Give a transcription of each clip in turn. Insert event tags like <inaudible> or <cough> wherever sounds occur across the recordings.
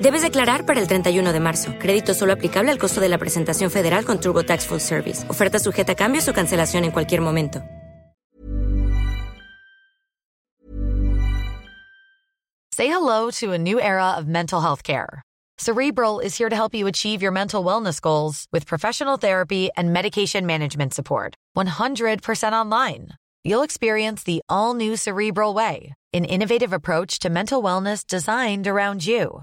Debes declarar para el 31 de marzo. Crédito solo aplicable al costo de la presentación federal con TurboTax Full Service. Oferta sujeta a cambios o cancelación en cualquier momento. Say hello to a new era of mental health care. Cerebral is here to help you achieve your mental wellness goals with professional therapy and medication management support. 100% online. You'll experience the all new Cerebral Way, an innovative approach to mental wellness designed around you.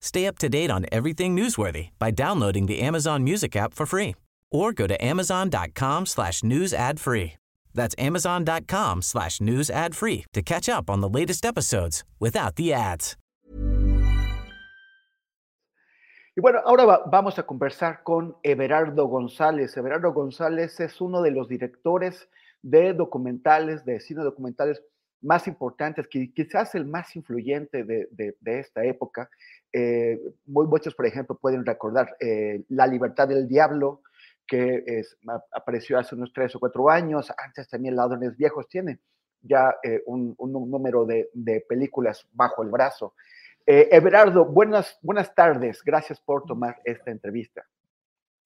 Stay up to date on everything newsworthy by downloading the Amazon Music app for free or go to amazon.com slash news ad free. That's amazon.com slash news ad free to catch up on the latest episodes without the ads. Y bueno, ahora va- vamos a conversar con Everardo González. Everardo González es uno de los directores de documentales, de cine documentales más importantes, quizás el más influyente de, de- de esta época. Eh, muy muchos, por ejemplo, pueden recordar eh, La libertad del diablo, que es- apareció hace unos tres o cuatro años. Antes también Ladrones Viejos tiene ya eh, un, un número de, de películas bajo el brazo. Everardo, buenas, buenas tardes. Gracias por tomar esta entrevista.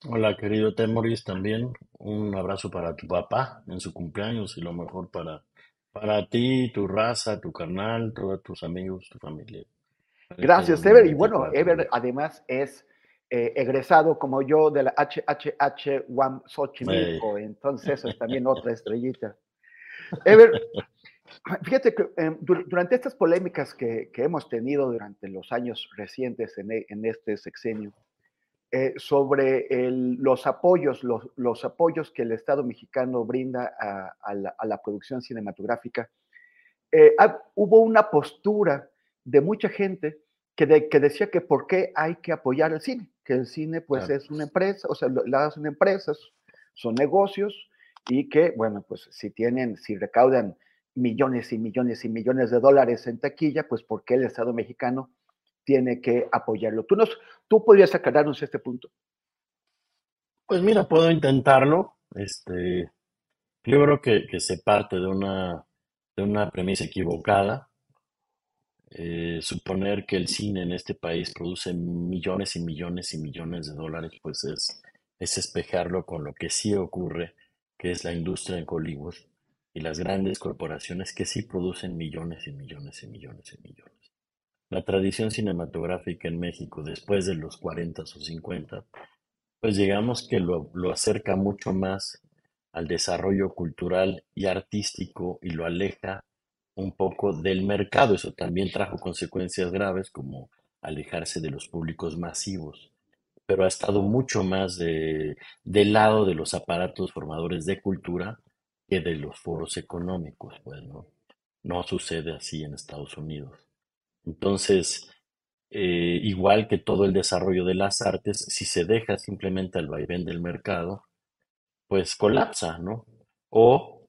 Hola, querido Temoris, también un abrazo para tu papá en su cumpleaños y lo mejor para, para ti, tu raza, tu carnal, todos tus amigos, tu familia. Para Gracias, este Ever. Y bueno, 2024. Ever además es eh, egresado como yo de la HHH UAM Xochimilco, entonces eso es también <laughs> otra estrellita. Ever, <laughs> fíjate que eh, dur- durante estas polémicas que, que hemos tenido durante los años recientes en, e- en este sexenio, eh, sobre el- los apoyos, los, los apoyos que el Estado mexicano brinda a, a la, a la producción cinematográfica, eh, ha- hubo una postura de mucha gente que, de- que decía que por qué hay que apoyar el cine, que el cine pues Claro. es una empresa, o sea, las empresas, son negocios y que, bueno, pues si tienen, si recaudan millones y millones y millones de dólares en taquilla, pues por qué el Estado mexicano tiene que apoyarlo. Tú, nos, tú podrías aclararnos este punto. Pues mira, puedo intentarlo. Este, yo creo que, se parte de una, de una premisa equivocada. Eh, suponer que el cine en este país produce millones y millones y millones de dólares, pues es, es espejarlo con lo que sí ocurre, que es la industria en Hollywood y las grandes corporaciones que sí producen millones y millones y millones y millones. La tradición cinematográfica en México después de los 40 o 50 pues digamos que lo, lo acerca mucho más al desarrollo cultural y artístico y lo aleja un poco del mercado. Eso también trajo consecuencias graves como alejarse de los públicos masivos, pero ha estado mucho más de, del lado de los aparatos formadores de cultura que de los foros económicos, pues no, no sucede así en Estados Unidos. Entonces, eh, igual que todo el desarrollo de las artes, si se deja simplemente al vaivén del mercado, pues colapsa, ¿no? O,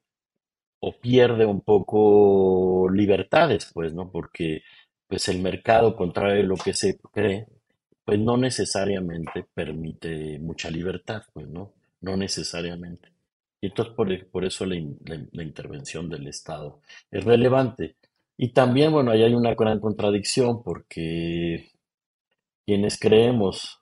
o pierde un poco libertades, pues, ¿no? Porque pues el mercado, contrario a lo que se cree, pues no necesariamente permite mucha libertad, pues, ¿no? No necesariamente. Y entonces por, por eso la, la intervención del Estado es relevante. Y también, bueno, ahí hay una gran contradicción porque quienes creemos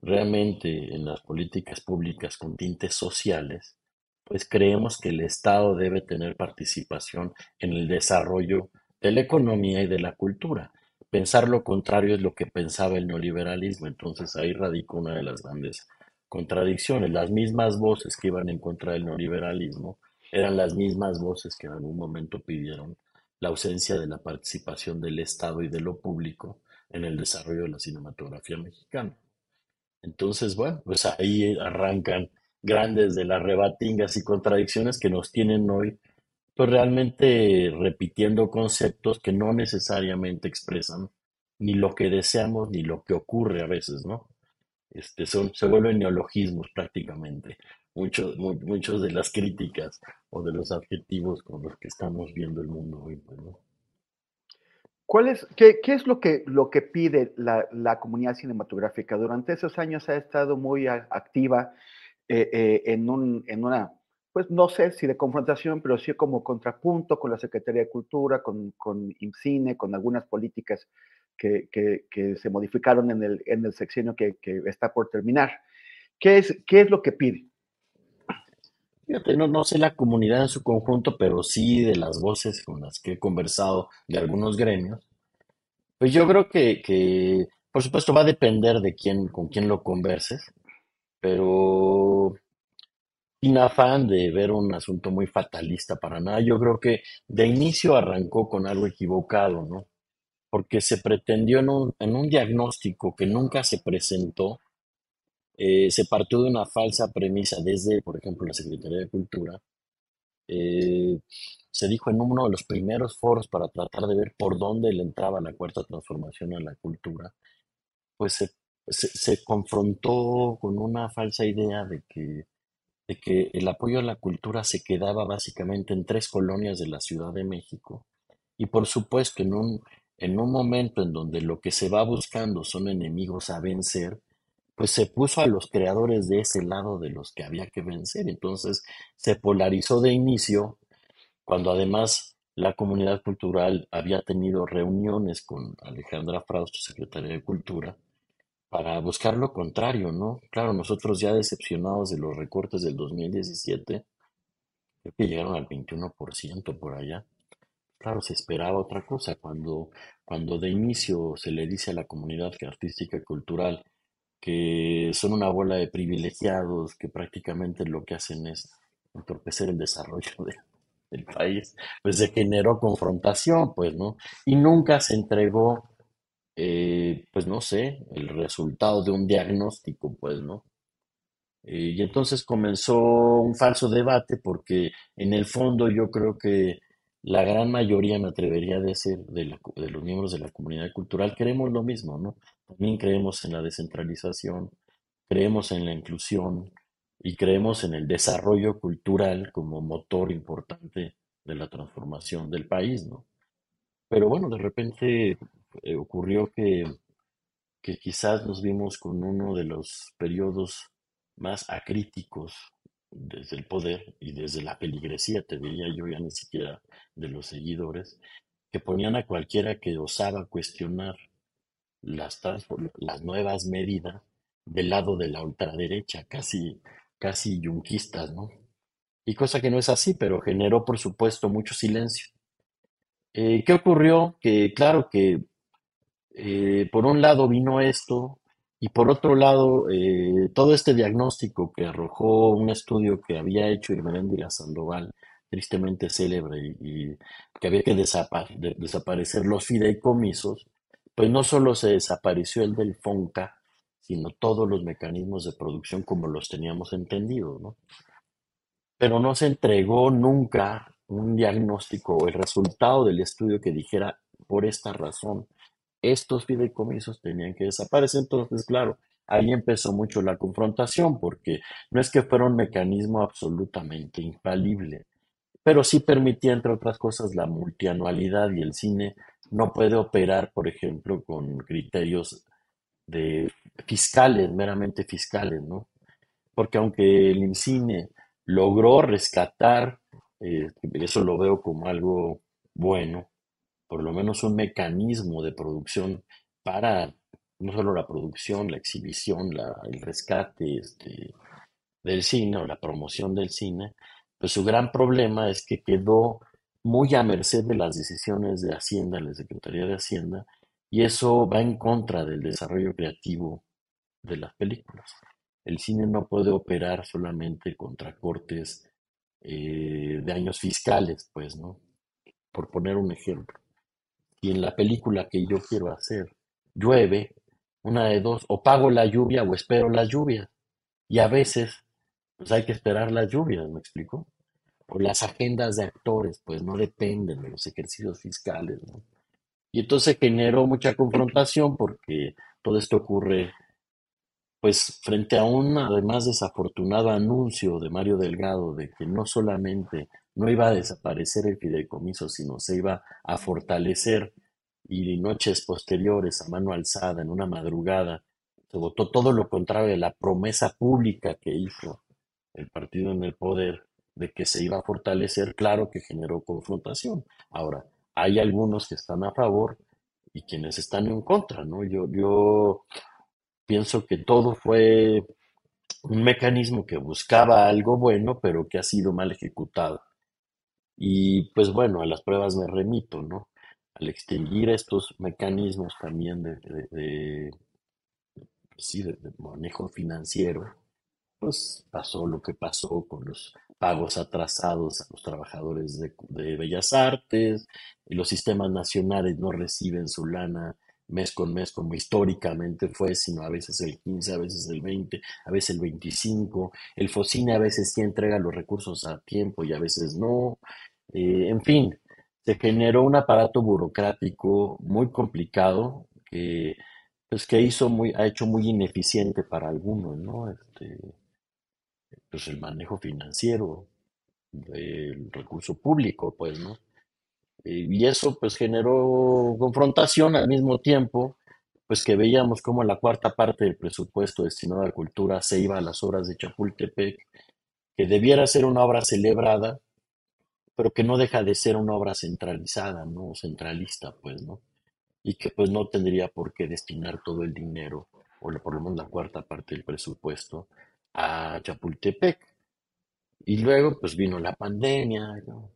realmente en las políticas públicas con tintes sociales, pues creemos que el Estado debe tener participación en el desarrollo de la economía y de la cultura. Pensar lo contrario es lo que pensaba el neoliberalismo, entonces ahí radica una de las grandes contradicciones. Las mismas voces que iban en contra del neoliberalismo eran las mismas voces que en algún momento pidieron la ausencia de la participación del Estado y de lo público en el desarrollo de la cinematografía mexicana. Entonces, bueno, pues ahí arrancan grandes de las rebatingas y contradicciones que nos tienen hoy, pues realmente repitiendo conceptos que no necesariamente expresan ni lo que deseamos ni lo que ocurre a veces, ¿no? Este, son, se vuelven neologismos prácticamente, muchos, muchos de las críticas o de los adjetivos con los que estamos viendo el mundo hoy, ¿no? ¿Cuál es, qué, qué, es lo que, lo que pide la, la, comunidad cinematográfica? Durante esos años ha estado muy activa eh, eh, en, un, en, una, pues no sé si de confrontación, pero sí como contrapunto con la Secretaría de Cultura, con, con IMCINE, con algunas políticas que, que, que, se modificaron en el, en el sexenio que, está por terminar. ¿Qué es, ¿Qué es lo que pide? Fíjate, no, no sé la comunidad en su conjunto, pero sí de las voces con las que he conversado de algunos gremios. Pues yo creo que, que por supuesto, va a depender de quién, con quién lo converses, pero sin afán de ver un asunto muy fatalista para nada, yo creo que de inicio arrancó con algo equivocado, ¿no? Porque se pretendió en un, en un diagnóstico que nunca se presentó eh, se partió de una falsa premisa desde, por ejemplo, la Secretaría de Cultura. Eh, se dijo en uno de los primeros foros para tratar de ver por dónde le entraba la cuarta transformación a la cultura, pues se, se, confrontó con una falsa idea de que, de que el apoyo a la cultura se quedaba básicamente en tres colonias de la Ciudad de México. Y por supuesto, en un, en un momento en donde lo que se va buscando son enemigos a vencer, pues se puso a los creadores de ese lado de los que había que vencer. Entonces se polarizó de inicio, cuando además la comunidad cultural había tenido reuniones con Alejandra Frausto, secretaria de Cultura, para buscar lo contrario, ¿no? Claro, nosotros ya decepcionados de los recortes del 2017, creo que llegaron al 21% por allá. Claro, se esperaba otra cosa. Cuando, cuando de inicio se le dice a la comunidad artística y cultural que son una bola de privilegiados que prácticamente lo que hacen es entorpecer el desarrollo <laughs> del país, pues se generó confrontación, pues, ¿no? Y nunca se entregó, eh, pues, no sé, el resultado de un diagnóstico, pues, ¿no? Eh, y entonces comenzó un falso debate porque en el fondo yo creo que la gran mayoría, me atrevería a decir, de, de los miembros de la comunidad cultural queremos lo mismo, ¿no? También creemos en la descentralización, creemos en la inclusión y creemos en el desarrollo cultural como motor importante de la transformación del país, ¿no? Pero bueno, de repente eh, ocurrió que, que quizás nos vimos con uno de los periodos más acríticos desde el poder y desde la peligresía, te diría yo, ya ni siquiera de los seguidores, que ponían a cualquiera que osaba cuestionar las, nuevas medidas del lado de la ultraderecha, casi, casi yunquistas, ¿no? Y cosa que no es así, pero generó, por supuesto, mucho silencio. Eh, ¿Qué ocurrió? Que claro que eh, por un lado vino esto y por otro lado eh, todo este diagnóstico que arrojó un estudio que había hecho Irmeréndira Sandoval, tristemente célebre y, que había que desaparecer los fideicomisos, pues no solo se desapareció el del FONCA, sino todos los mecanismos de producción como los teníamos entendidos, ¿no? Pero no se entregó nunca un diagnóstico o el resultado del estudio que dijera, por esta razón, estos fideicomisos tenían que desaparecer. Entonces, claro, ahí empezó mucho la confrontación, porque no es que fuera un mecanismo absolutamente infalible, pero sí permitía, entre otras cosas, la multianualidad y el cine no puede operar, por ejemplo, con criterios de fiscales, meramente fiscales, ¿no? Porque aunque el cine logró rescatar, eh, eso lo veo como algo bueno, por lo menos un mecanismo de producción para no solo la producción, la exhibición, el rescate este, del cine o la promoción del cine, pues su gran problema es que quedó muy a merced de las decisiones de Hacienda, la Secretaría de Hacienda, y eso va en contra del desarrollo creativo de las películas. El cine no puede operar solamente contra cortes eh, de años fiscales, pues, ¿no? Por poner un ejemplo. Y en la película que yo quiero hacer llueve, una de dos, o pago la lluvia o espero la lluvia. Y a veces, pues hay que esperar las lluvias, ¿me explico? O las agendas de actores, pues no dependen de los ejercicios fiscales. Y entonces generó mucha confrontación porque todo esto ocurre, pues frente a un además desafortunado anuncio de Mario Delgado de que no solamente no iba a desaparecer el fideicomiso, sino se iba a fortalecer y noches posteriores a mano alzada en una madrugada se votó todo lo contrario de la promesa pública que hizo el partido en el poder de que se iba a fortalecer, claro que generó confrontación. Ahora, hay algunos que están a favor y quienes están en contra, ¿no? Yo, yo pienso que todo fue un mecanismo que buscaba algo bueno, pero que ha sido mal ejecutado. Y pues bueno, a las pruebas me remito, ¿no? al extinguir estos mecanismos también de, de, pues de, manejo financiero, pues pasó lo que pasó con los pagos atrasados a los trabajadores de, Bellas Artes, los sistemas nacionales no reciben su lana mes con mes como históricamente fue, sino a veces el 15, a veces el 20, a veces el 25. El FOCINE a veces sí entrega los recursos a tiempo y a veces no. Eh, en fin, se generó un aparato burocrático muy complicado que, pues, que hizo muy, ha hecho muy ineficiente para algunos, ¿no? Este, pues el manejo financiero del recurso público, pues, ¿no? Eh, y eso, pues, generó confrontación al mismo tiempo, pues, que veíamos como la cuarta parte del presupuesto destinado a la cultura se iba a las obras de Chapultepec, que debiera ser una obra celebrada, pero que no deja de ser una obra centralizada, ¿no? Centralista, pues, ¿no? Y que pues no tendría por qué destinar todo el dinero, o por lo menos la cuarta parte del presupuesto, a Chapultepec. Y luego pues vino la pandemia, ¿no?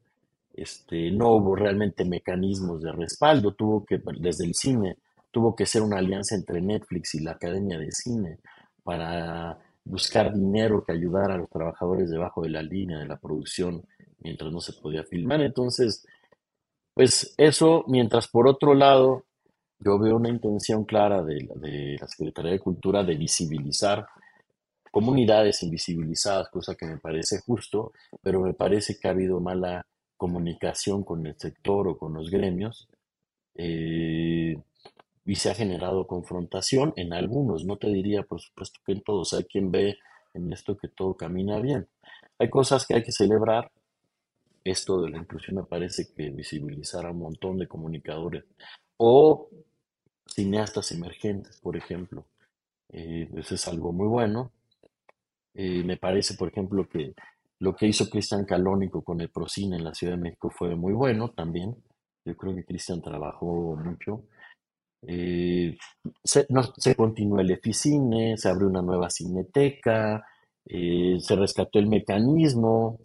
Este, no hubo realmente mecanismos de respaldo, tuvo que, desde el cine, tuvo que ser una alianza entre Netflix y la Academia de Cine para buscar dinero que ayudara a los trabajadores debajo de la línea de la producción mientras no se podía filmar. Entonces, pues eso, mientras por otro lado, yo veo una intención clara de, de la Secretaría de Cultura de visibilizar comunidades invisibilizadas, cosa que me parece justo, pero me parece que ha habido mala comunicación con el sector o con los gremios eh, y se ha generado confrontación en algunos, no te diría por supuesto que en todos, hay quien ve en esto que todo camina bien. Hay cosas que hay que celebrar, esto de la inclusión me parece que visibilizar a un montón de comunicadores o cineastas emergentes, por ejemplo. Eh, eso es algo muy bueno. Eh, me parece, por ejemplo, que lo que hizo Cristian Calónico con el Procine en la Ciudad de México fue muy bueno también. Yo creo que Cristian trabajó mucho. Eh, se, continuó el Eficine, se abrió una nueva cineteca, se rescató el mecanismo,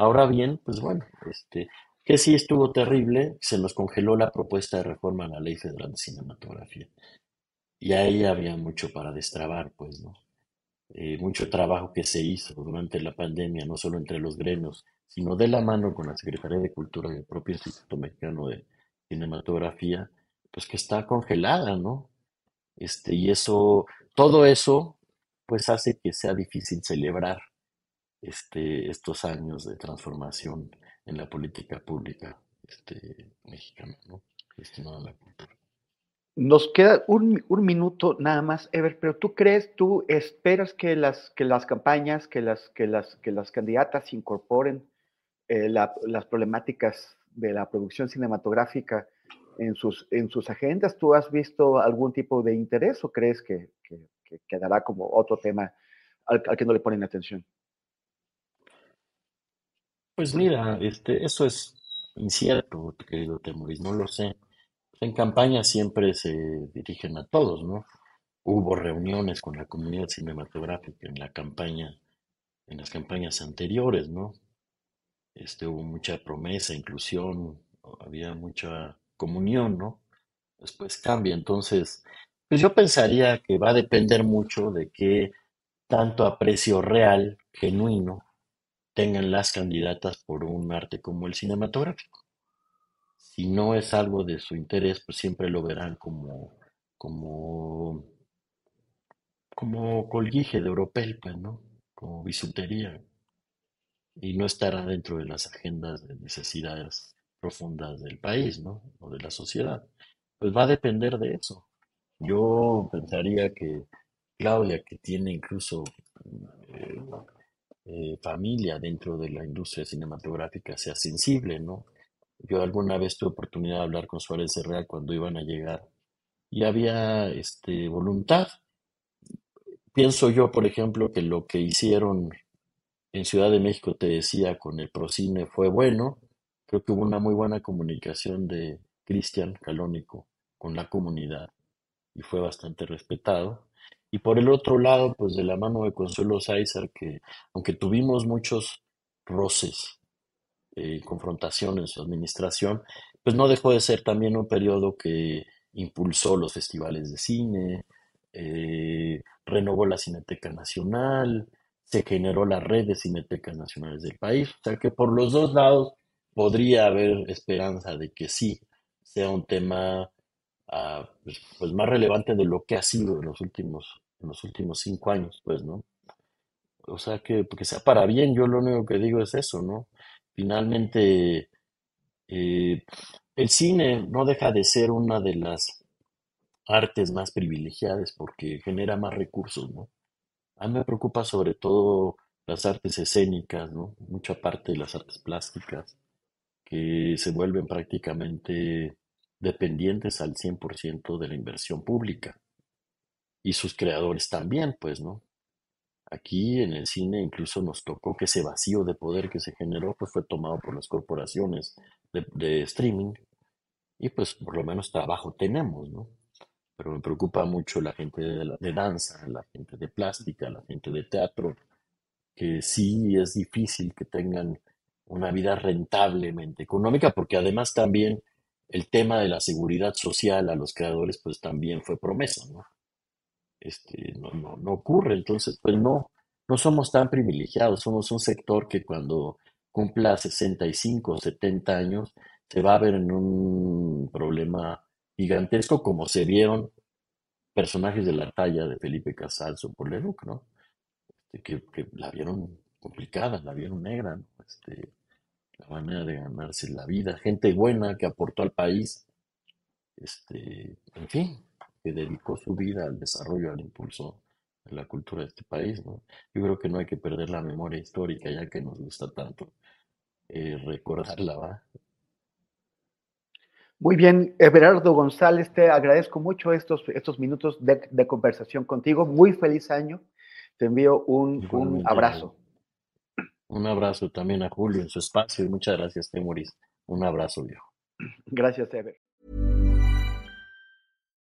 Ahora bien, pues bueno, este, que sí estuvo terrible, se nos congeló la propuesta de reforma a la Ley Federal de Cinematografía. Y ahí había mucho para destrabar, pues, ¿no? Eh, mucho trabajo que se hizo durante la pandemia, no solo entre los gremios, sino de la mano con la Secretaría de Cultura y el propio Instituto Mexicano de Cinematografía, pues que está congelada, ¿no? Este, y eso, todo eso, pues hace que sea difícil celebrar este, estos años de transformación en la política pública este, mexicana, ¿no? destinada a la cultura. Nos queda un, minuto nada más, Ever, pero tú crees, tú esperas que las, que las campañas, que las, que las, que las candidatas incorporen eh, las problemáticas de la producción cinematográfica en sus, en sus agendas? ¿Tú has visto algún tipo de interés o crees que, quedará como otro tema al, que no le ponen atención? Pues mira, este, eso es incierto, querido Temoris, no lo sé. En campaña siempre se dirigen a todos, ¿no? Hubo reuniones con la comunidad cinematográfica en la campaña, en las campañas anteriores, ¿no? Este, hubo mucha promesa, inclusión, había mucha comunión, ¿no? Después cambia. Entonces, pues yo pensaría que va a depender mucho de qué tanto aprecio real, genuino, tengan las candidatas por un arte como el cinematográfico. Si no es algo de su interés, pues siempre lo verán como, como, como colguije de Europel, pues, ¿no? Como bisutería y no estará dentro de las agendas de necesidades profundas del país, ¿no? O de la sociedad. Pues va a depender de eso. Yo pensaría que Claudia, que tiene incluso eh, eh, familia dentro de la industria cinematográfica, sea sensible, ¿no? Yo alguna vez tuve oportunidad de hablar con Suárez Real cuando iban a llegar y había este, voluntad. Pienso yo, por ejemplo, que lo que hicieron en Ciudad de México, te decía, con el Procine fue bueno. Creo que hubo una muy buena comunicación de Cristian Calónico con la comunidad y fue bastante respetado. Y por el otro lado, pues de la mano de Consuelo Sáizar, que aunque tuvimos muchos roces eh, confrontaciones en su administración, pues no dejó de ser también un periodo que impulsó los festivales de cine, eh, renovó la Cineteca Nacional, se generó la red de cinetecas nacionales del país. O sea que por los dos lados podría haber esperanza de que sí sea un tema ah, pues, pues, más relevante de lo que ha sido en los últimos, en los últimos cinco años, pues, ¿no? O sea que, que sea para bien, yo lo único que digo es eso, ¿no? Finalmente, eh, el cine no deja de ser una de las artes más privilegiadas porque genera más recursos, ¿no? A mí me preocupa sobre todo las artes escénicas, ¿no? Mucha parte de las artes plásticas que se vuelven prácticamente dependientes al 100% de la inversión pública. Y sus creadores también, pues, ¿no? Aquí en el cine incluso nos tocó que ese vacío de poder que se generó pues fue tomado por las corporaciones de, de streaming y pues por lo menos trabajo tenemos, ¿no? pero me preocupa mucho la gente de, danza, la gente de plástica, la gente de teatro, que sí es difícil que tengan una vida rentablemente económica, porque además también el tema de la seguridad social a los creadores, pues también fue promesa, ¿no? Este, no, no, no ocurre, entonces, pues no, no somos tan privilegiados, somos un sector que cuando cumpla 65 o 70 años se va a ver en un problema gigantesco como se vieron personajes de la talla de Felipe Casals o Poleruc, ¿no? Este, que, la vieron complicada, la vieron negra, ¿no? Este, la manera de ganarse la vida, gente buena que aportó al país, este, en fin, que dedicó su vida al desarrollo, al impulso de la cultura de este país, ¿no? Yo creo que no hay que perder la memoria histórica, ya que nos gusta tanto eh, recordarla, ¿va? Muy bien, Everardo González, te agradezco mucho estos, estos minutos de, conversación contigo. Muy feliz año. Te envío un, un, abrazo. Un abrazo también a Julio en su espacio y muchas gracias, Temoris. Un abrazo, viejo. Gracias, Ever.